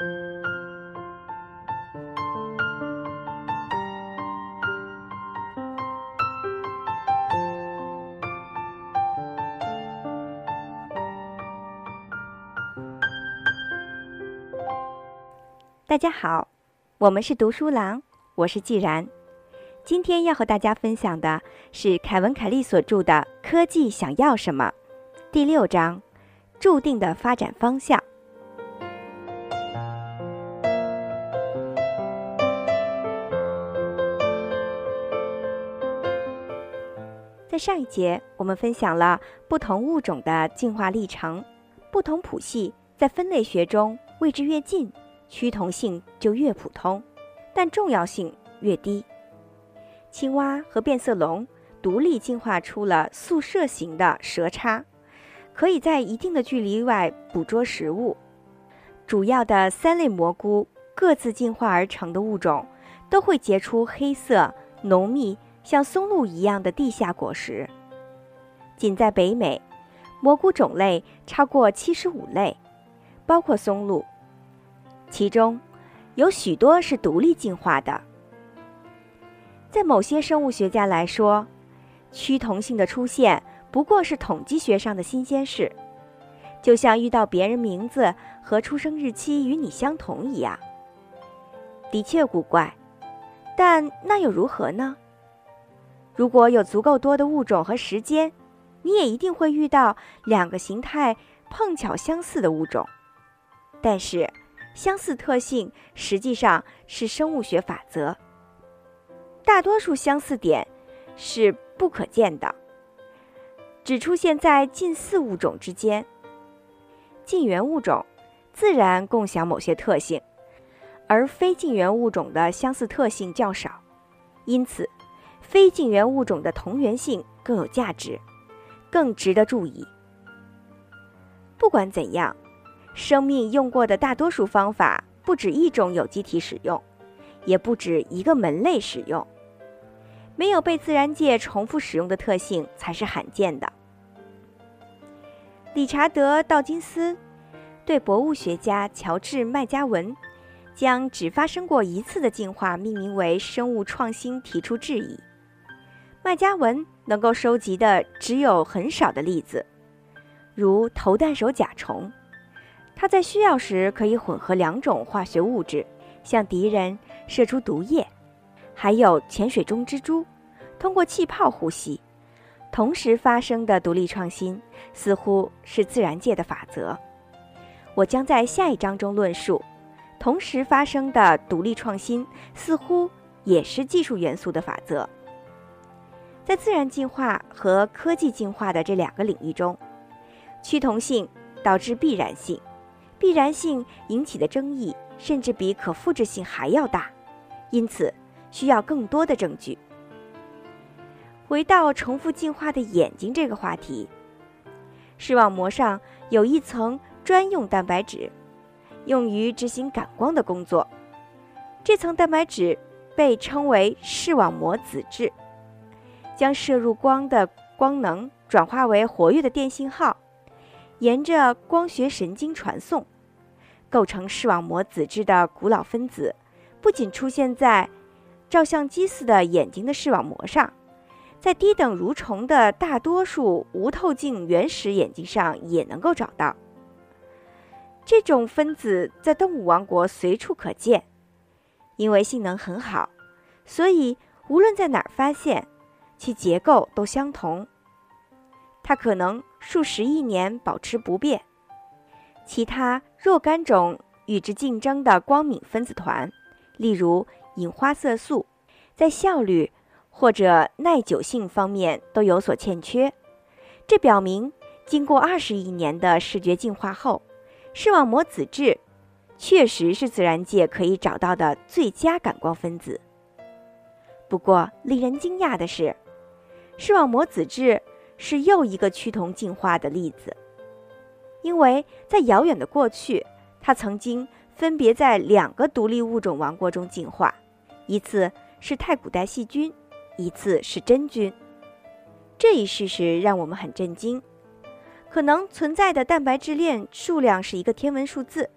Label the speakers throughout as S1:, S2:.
S1: 大家好，我们是读书郎，我是既然。今天要和大家分享的是凯文·凯利所著的《科技想要什么》第六章：注定的发展方向。上一节，我们分享了不同物种的进化历程，不同谱系在分类学中位置越近。趋同性就越普通，但重要性越低。青蛙和变色龙独立进化出了宿舍型的舌叉，可以在一定的距离外捕捉食物。主要的三类蘑菇各自进化而成的物种，都会结出黑色、浓密、像松露一样的地下果实。仅在北美，蘑菇种类超过七十五类，包括松露。其中，有许多是独立进化的。在某些生物学家来说，趋同性的出现不过是统计学上的新鲜事，就像遇到别人名字和出生日期与你相同一样。的确古怪，但那又如何呢？如果有足够多的物种和时间，你也一定会遇到两个形态碰巧相似的物种。但是。相似特性实际上是生物学法则。大多数相似点是不可见的，只出现在近似物种之间。近缘物种自然共享某些特性，而非近缘物种的相似特性较少，因此非近缘物种的同源性更有价值，更值得注意。不管怎样。生命用过的大多数方法不止一种有机体使用，也不止一个门类使用。没有被自然界重复使用的特性才是罕见的。理查德·道金斯对博物学家乔治·麦加文将只发生过一次的进化命名为生物创新提出质疑。麦加文能够收集的只有很少的例子，如头弹手甲虫。它在需要时可以混合两种化学物质，向敌人射出毒液；还有潜水中蜘蛛，通过气泡呼吸。同时发生的独立创新似乎是自然界的法则。我将在下一章中论述，同时发生的独立创新似乎也是技术元素的法则。在自然进化和科技进化的这两个领域中，趋同性导致必然性。必然性引起的争议甚至比可复制性还要大，因此需要更多的证据。回到重复进化的眼睛这个话题，视网膜上有一层专用蛋白质，用于执行感光的工作。这层蛋白质被称为视网膜子质，将摄入光的光能转化为活跃的电信号。沿着光学神经传送，构成视网膜子质的古老分子，不仅出现在照相机似的眼睛的视网膜上，在低等蠕虫的大多数无透镜原始眼睛上也能够找到。这种分子在动物王国随处可见，因为性能很好，所以无论在哪儿发现，其结构都相同。它可能。数十亿年保持不变。其他若干种与之竞争的光敏分子团，例如隐花色素，在效率或者耐久性方面都有所欠缺。这表明，经过二十亿年的视觉进化后，视网膜子质确实是自然界可以找到的最佳感光分子。不过，令人惊讶的是，视网膜子质。是又一个趋同进化的例子，因为在遥远的过去，它曾经分别在两个独立物种王国中进化，一次是太古代细菌，一次是真菌。这一事实让我们很震惊。可能存在的蛋白质链数量是一个天文数字，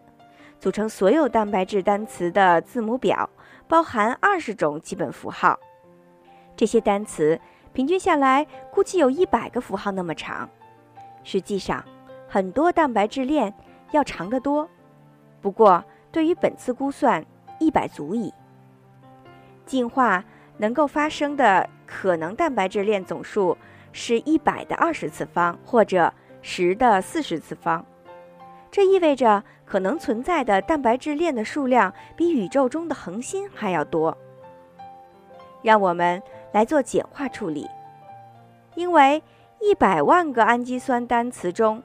S1: 组成所有蛋白质单词的字母表，包含二十种基本符号。这些单词平均下来估计有一百个符号那么长。实际上，很多蛋白质链要长得多。不过，对于本次估算，一百足矣。进化能够发生的可能蛋白质链总数是一百的二十次方，或者十的四十次方。这意味着可能存在的蛋白质链的数量比宇宙中的恒星还要多。让我们来做简化处理，因为一百万个氨基酸单词中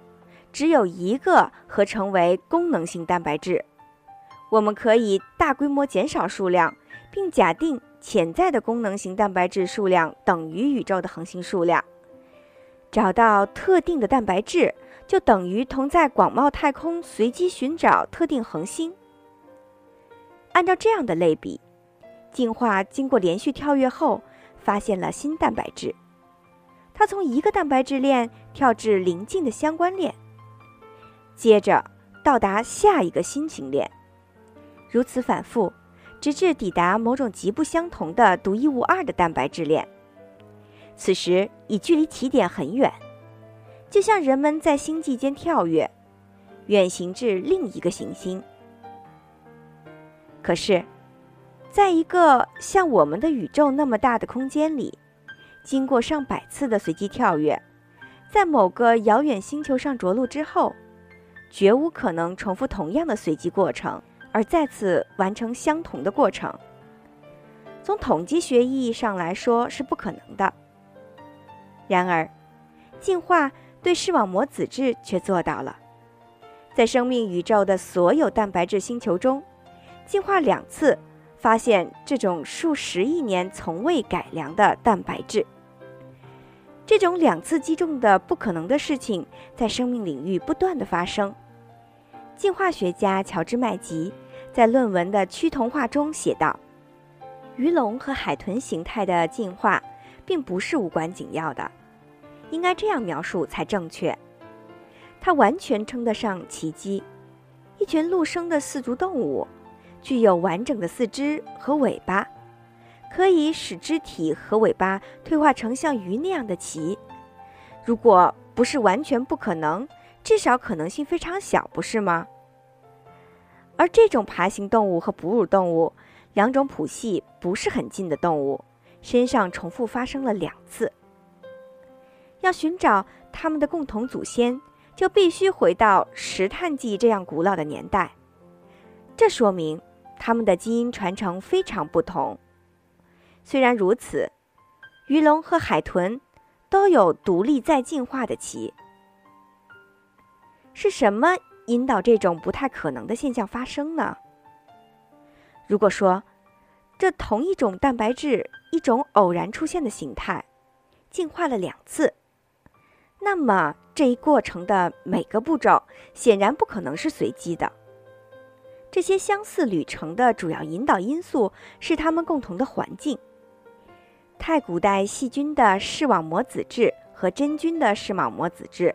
S1: 只有一个合成为功能性蛋白质，我们可以大规模减少数量，并假定潜在的功能性蛋白质数量等于宇宙的恒星数量，找到特定的蛋白质。就等于同在广袤太空随机寻找特定恒星。按照这样的类比，进化经过连续跳跃后，发现了新蛋白质。它从一个蛋白质链跳至邻近的相关链，接着到达下一个新型链，如此反复，直至抵达某种极不相同的独一无二的蛋白质链。此时已距离起点很远。就像人们在星际间跳跃，远行至另一个行星。可是，在一个像我们的宇宙那么大的空间里，经过上百次的随机跳跃，在某个遥远星球上着陆之后，绝无可能重复同样的随机过程，而再次完成相同的过程。从统计学意义上来说是不可能的。然而，进化。对视网膜子质却做到了，在生命宇宙的所有蛋白质星球中，进化两次发现这种数十亿年从未改良的蛋白质。这种两次击中的不可能的事情在生命领域不断的发生。进化学家乔治麦吉在论文的趋同化中写道：“鱼龙和海豚形态的进化并不是无关紧要的。”应该这样描述才正确，它完全称得上奇迹。一群陆生的四足动物，具有完整的四肢和尾巴，可以使肢体和尾巴退化成像鱼那样的鳍。如果不是完全不可能，至少可能性非常小，不是吗？而这种爬行动物和哺乳动物，两种谱系不是很近的动物，身上重复发生了两次。要寻找它们的共同祖先，就必须回到石炭纪这样古老的年代。这说明它们的基因传承非常不同。虽然如此，鱼龙和海豚都有独立再进化的鳍。是什么引导这种不太可能的现象发生呢？如果说这同一种蛋白质一种偶然出现的形态，进化了两次。那么这一过程的每个步骤显然不可能是随机的。这些相似旅程的主要引导因素是它们共同的环境。太古代细菌的视网膜子质和真菌的视网膜子质，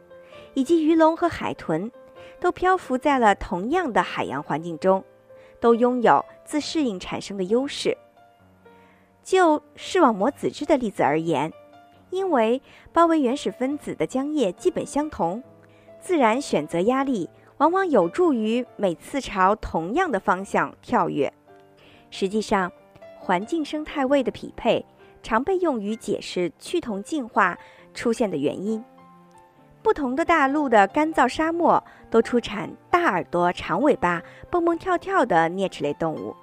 S1: 以及鱼龙和海豚，都漂浮在了同样的海洋环境中，都拥有自适应产生的优势。就视网膜子质的例子而言。因为包围原始分子的浆液基本相同，自然选择压力往往有助于每次朝同样的方向跳跃。实际上，环境生态位的匹配常被用于解释趋同进化出现的原因。不同的大陆的干燥沙漠都出产大耳朵、长尾巴、蹦蹦跳跳的啮齿类动物，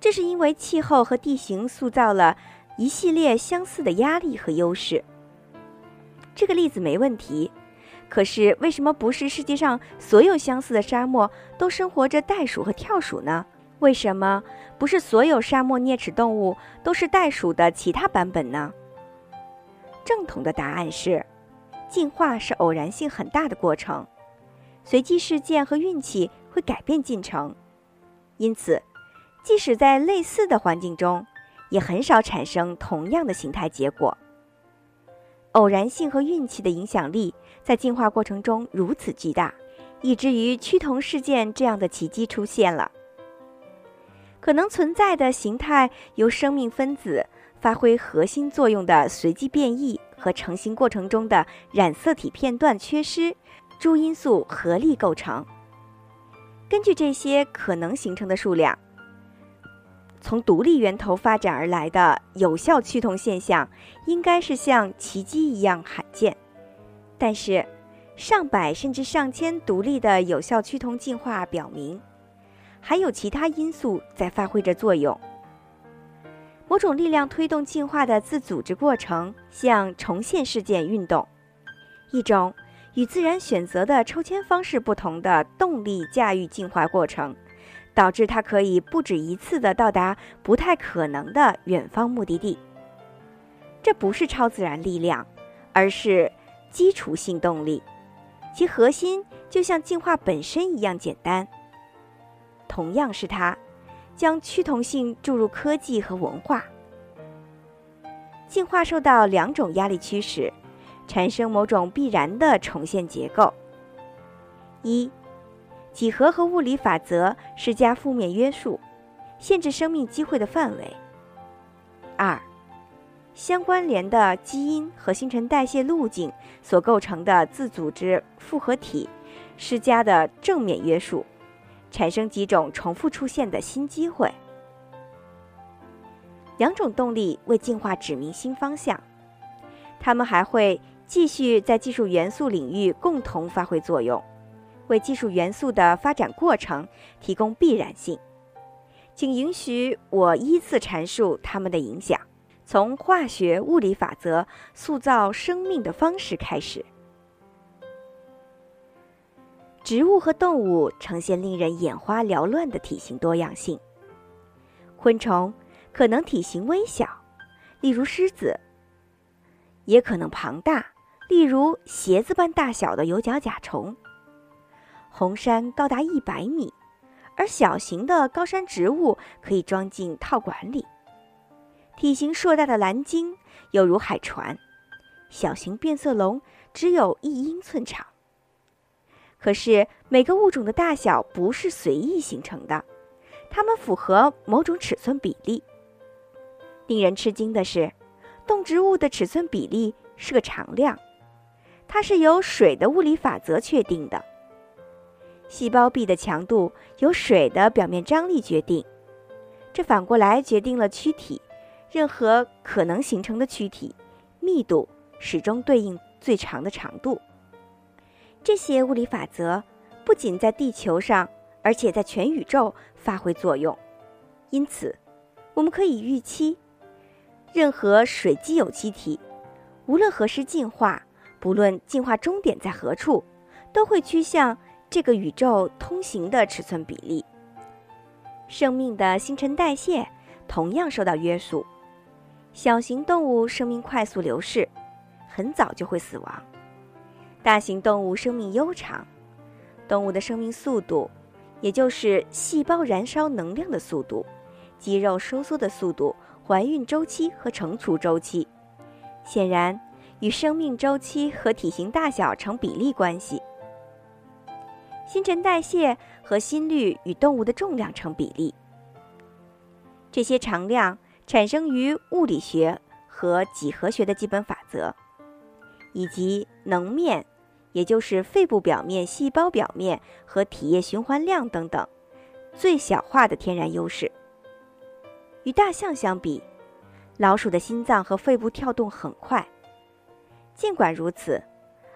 S1: 这是因为气候和地形塑造了。一系列相似的压力和优势，这个例子没问题。可是，为什么不是世界上所有相似的沙漠都生活着袋鼠和跳鼠呢？为什么不是所有沙漠啮齿动物都是袋鼠的其他版本呢？正统的答案是，进化是偶然性很大的过程，随机事件和运气会改变进程。因此，即使在类似的环境中，也很少产生同样的形态结果。偶然性和运气的影响力在进化过程中如此巨大，以至于趋同事件这样的奇迹出现了。可能存在的形态由生命分子发挥核心作用的随机变异和成型过程中的染色体片段缺失诸因素合力构成。根据这些可能形成的数量，从独立源头发展而来的有效趋同现象应该是像奇迹一样罕见。但是，上百甚至上千独立的有效趋同进化表明。还有其他因素在发挥着作用。某种力量推动进化的自组织过程，像重现事件运动；一种与自然选择的抽签方式不同的动力驾驭进化过程，导致它可以不止一次地到达不太可能的远方目的地。这不是超自然力量，而是基础性动力，其核心就像进化本身一样简单。同样是它，将趋同性注入科技和文化。进化受到两种压力驱使，产生某种必然的重现结构：一、几何和物理法则施加负面约束，限制生命机会的范围；二、相关联的基因和新陈代谢路径所构成的自组织复合体施加的正面约束。产生几种重复出现的新机会，两种动力为进化指明新方向，它们还会继续在技术元素领域共同发挥作用，为技术元素的发展过程提供必然性。请允许我依次阐述它们的影响，从化学物理法则塑造生命的方式开始。植物和动物呈现令人眼花缭乱的体型多样性。昆虫可能体型微小，例如狮子；也可能庞大，例如鞋子般大小的有角甲虫。红杉高达一百米，而小型的高山植物可以装进套管里。体型硕大的蓝鲸犹如海船，小型变色龙只有一英寸长。可是每个物种的大小不是随意形成的，它们符合某种尺寸比例。令人吃惊的是，动植物的尺寸比例是个常量，它是由水的物理法则确定的。细胞壁的强度由水的表面张力决定，这反过来决定了躯体，任何可能形成的躯体密度始终对应最长的长度。这些物理法则不仅在地球上，而且在全宇宙发挥作用。因此，我们可以预期，任何水基有机体，无论何时进化，不论进化终点在何处，都会趋向这个宇宙通行的尺寸比例。生命的新陈代谢同样受到约束。小型动物生命快速流逝，很早就会死亡。大型动物生命悠长，动物的生命速度，也就是细胞燃烧能量的速度、肌肉收缩的速度、怀孕周期和成熟周期，显然与生命周期和体型大小成比例关系。新陈代谢和心率与动物的重量成比例。这些常量产生于物理学和几何学的基本法则，以及能面。也就是肺部表面、细胞表面和体液循环量等等，最小化的天然优势。与大象相比，老鼠的心脏和肺部跳动很快。尽管如此，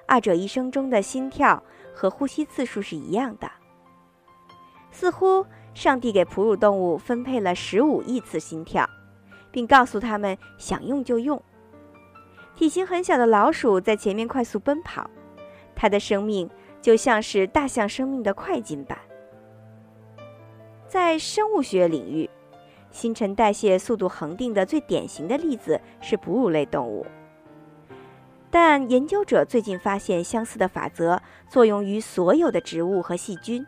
S1: 二者一生中的心跳和呼吸次数是一样的。似乎上帝给哺乳动物分配了十五亿次心跳，并告诉他们想用就用。体型很小的老鼠在前面快速奔跑。它的生命就像是大象生命的快进版。在生物学领域，新陈代谢速度恒定的最典型的例子是哺乳类动物。但研究者最近发现，相似的法则作用于所有的植物和细菌，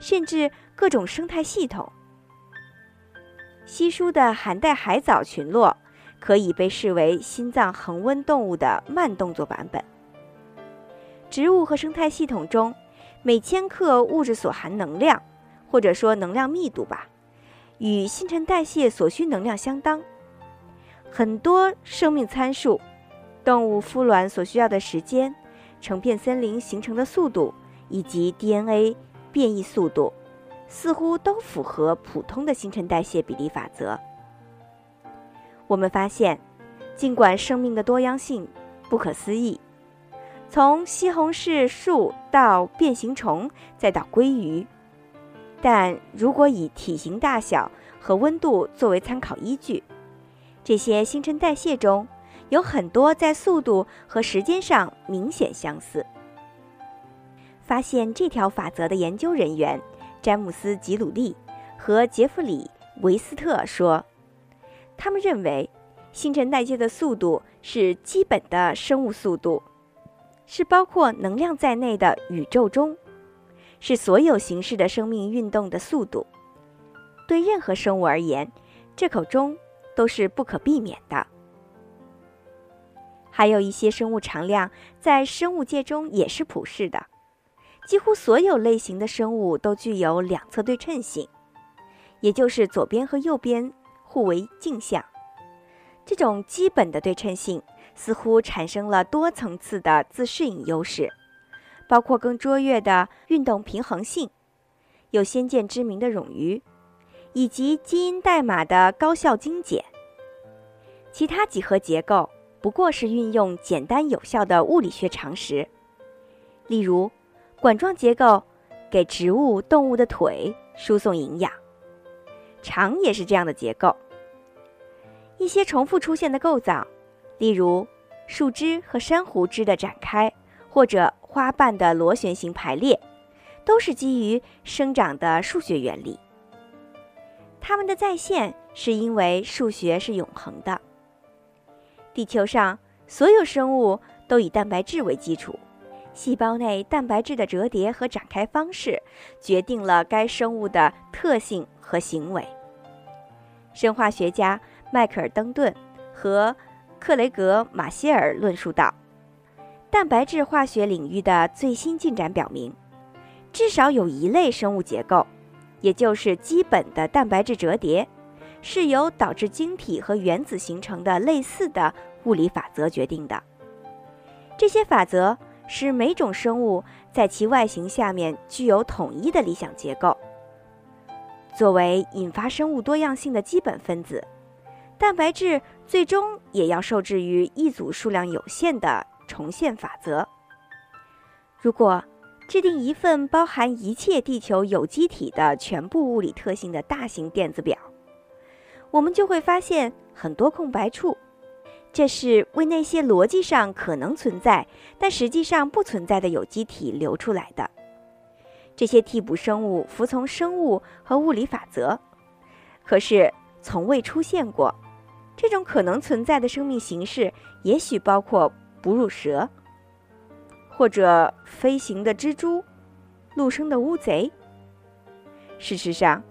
S1: 甚至各种生态系统。稀疏的寒带海藻群落可以被视为心脏恒温动物的慢动作版本。植物和生态系统中，每千克物质所含能量，或者说能量密度吧，与新陈代谢所需能量相当。很多生命参数，动物孵卵所需要的时间，成片森林形成的速度，以及 DNA 变异速度，似乎都符合普通的新陈代谢比例法则。我们发现，尽管生命的多样性不可思议，从西红柿树到变形虫，再到鲑鱼，但如果以体型大小和温度作为参考依据，这些新陈代谢中有很多在速度和时间上明显相似。发现这条法则的研究人员詹姆斯·吉鲁利和杰弗里·维斯特说：“他们认为新陈代谢的速度是基本的生物速度，是包括能量在内的宇宙中，是所有形式的生命运动的速度。对任何生物而言，这口钟。”都是不可避免的。还有一些生物常量在生物界中也是普世的，几乎所有类型的生物都具有两侧对称性，也就是左边和右边互为镜像。这种基本的对称性似乎产生了多层次的自适应优势，包括更卓越的运动平衡性，有先见之明的冗余。以及基因代码的高效精简，其他几何结构不过是运用简单有效的物理学常识，例如管状结构给植物、动物的腿输送营养，肠也是这样的结构。一些重复出现的构造，例如树枝和珊瑚枝的展开，或者花瓣的螺旋形排列，都是基于生长的数学原理。它们的再现是因为数学是永恒的。地球上所有生物都以蛋白质为基础，细胞内蛋白质的折叠和展开方式决定了该生物的特性和行为。生化学家迈克尔·登顿和克雷格·马歇尔论述道：“蛋白质化学领域的最新进展表明，至少有一类生物结构。”也就是基本的蛋白质折叠，是由导致晶体和原子形成的类似的物理法则决定的。这些法则使每种生物在其外形下面具有统一的理想结构。作为引发生物多样性的基本分子，蛋白质最终也要受制于一组数量有限的重现法则。如果制定一份包含一切地球有机体的全部物理特性的大型电子表，我们就会发现很多空白处。这是为那些逻辑上可能存在但实际上不存在的有机体留出来的。这些替补生物服从生物和物理法则，可是从未出现过。这种可能存在的生命形式，也许包括哺乳蛇。或者飞行的蜘蛛，陆生的乌贼。事实上，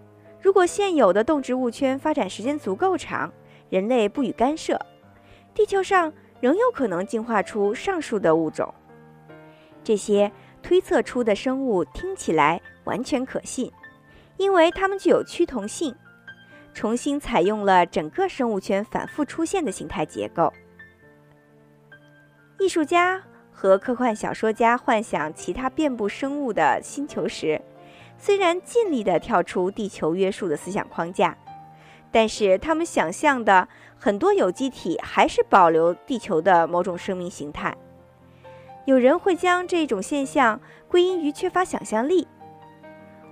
S1: 如果现有的动植物圈发展时间足够长，人类不予干涉，地球上仍有可能进化出上述的物种。这些推测出的生物听起来完全可信，因为它们具有趋同性，重新采用了整个生物圈反复出现的形态结构。艺术家。和科幻小说家幻想其他遍布生物的星球时，虽然尽力地跳出地球约束的思想框架，但是他们想象的很多有机体还是保留地球的某种生命形态。有人会将这种现象归因于缺乏想象力。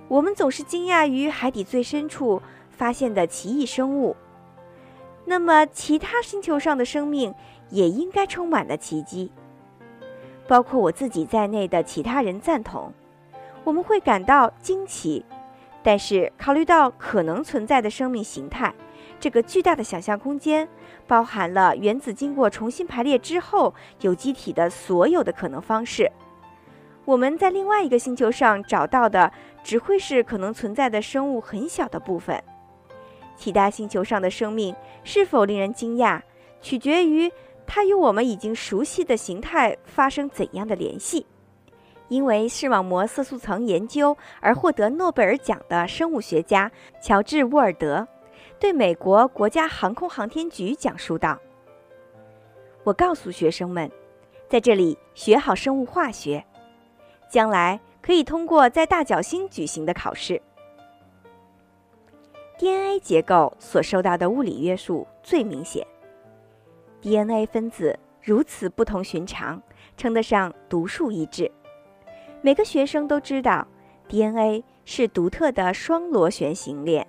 S1: 我们总是惊讶于海底最深处发现的奇异生物，那么其他星球上的生命也应该充满了奇迹。包括我自己在内的其他人赞同，我们会感到惊奇，但是考虑到可能存在的生命形态，这个巨大的想象空间包含了原子经过重新排列之后有机体的所有的可能方式。我们在另外一个星球上找到的只会是可能存在的生物很小的部分。其他星球上的生命是否令人惊讶，取决于。它与我们已经熟悉的形态发生怎样的联系？因为视网膜色素层研究而获得诺贝尔奖的生物学家乔治·沃尔德，对美国国家航空航天局讲述道：“我告诉学生们，在这里学好生物化学，将来可以通过在大角星举行的考试。DNA 结构所受到的物理约束最明显。DNA 分子如此不同寻常，称得上独树一帜。”每个学生都知道，DNA 是独特的双螺旋形链，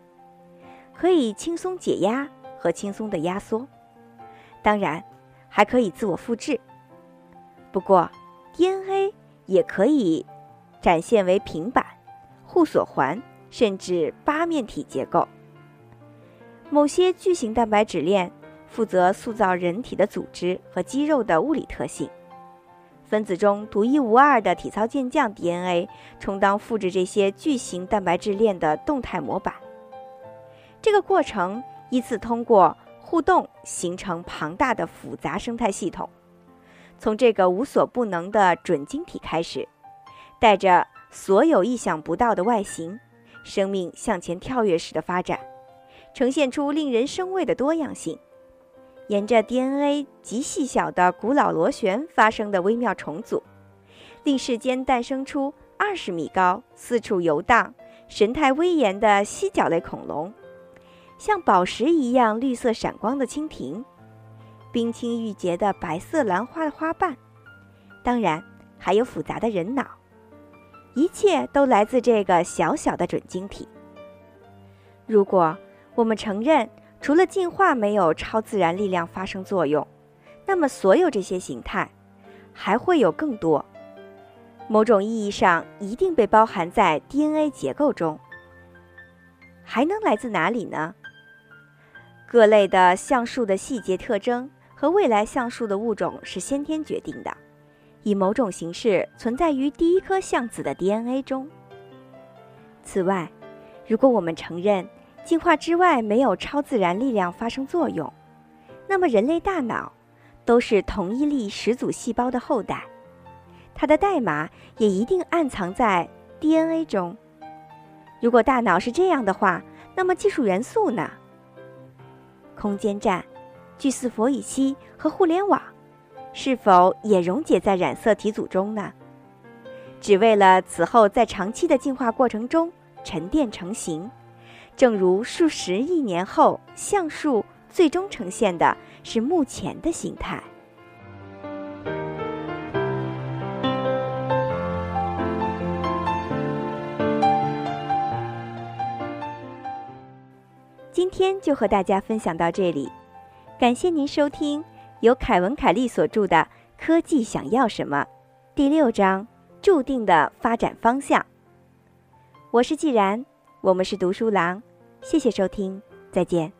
S1: 可以轻松解压和轻松的压缩，当然还可以自我复制。不过，DNA 也可以展现为平板、互锁环甚至八面体结构。某些巨型蛋白质链负责塑造人体的组织和肌肉的物理特性。分子中独一无二的体操健将 DNA 充当复制这些巨型蛋白质链的动态模板。这个过程依次通过互动形成庞大的复杂生态系统。从这个无所不能的准晶体开始，带着所有意想不到的外形，生命向前跳跃式的发展，呈现出令人生畏的多样性。沿着 DNA 极细小的古老螺旋发生的微妙重组，令世间诞生出二十米高、四处游荡、神态威严的犀角类恐龙，像宝石一样绿色闪光的蜻蜓，冰清玉洁的白色兰花的花瓣，当然还有复杂的人脑，一切都来自这个小小的准晶体。如果我们承认，除了进化没有超自然力量发生作用，那么所有这些形态还会有更多。某种意义上，一定被包含在 DNA 结构中。还能来自哪里呢？各类的橡树的细节特征和未来橡树的物种是先天决定的，以某种形式存在于第一颗橡子的 DNA 中。此外，如果我们承认，进化之外没有超自然力量发生作用，那么人类大脑都是同一粒始祖细胞的后代，它的代码也一定暗藏在 DNA 中。如果大脑是这样的话，那么技术元素呢？空间站、聚四氟乙烯和互联网是否也溶解在染色体组中呢？只为了此后在长期的进化过程中沉淀成型。正如数十亿年后，橡树最终呈现的是目前的形态。天就和大家分享到这里，感谢您收听由凯文·凯利所著的《科技想要什么》第六章“注定的发展方向”。我是既然，我们是读书郎。谢谢收听，再见。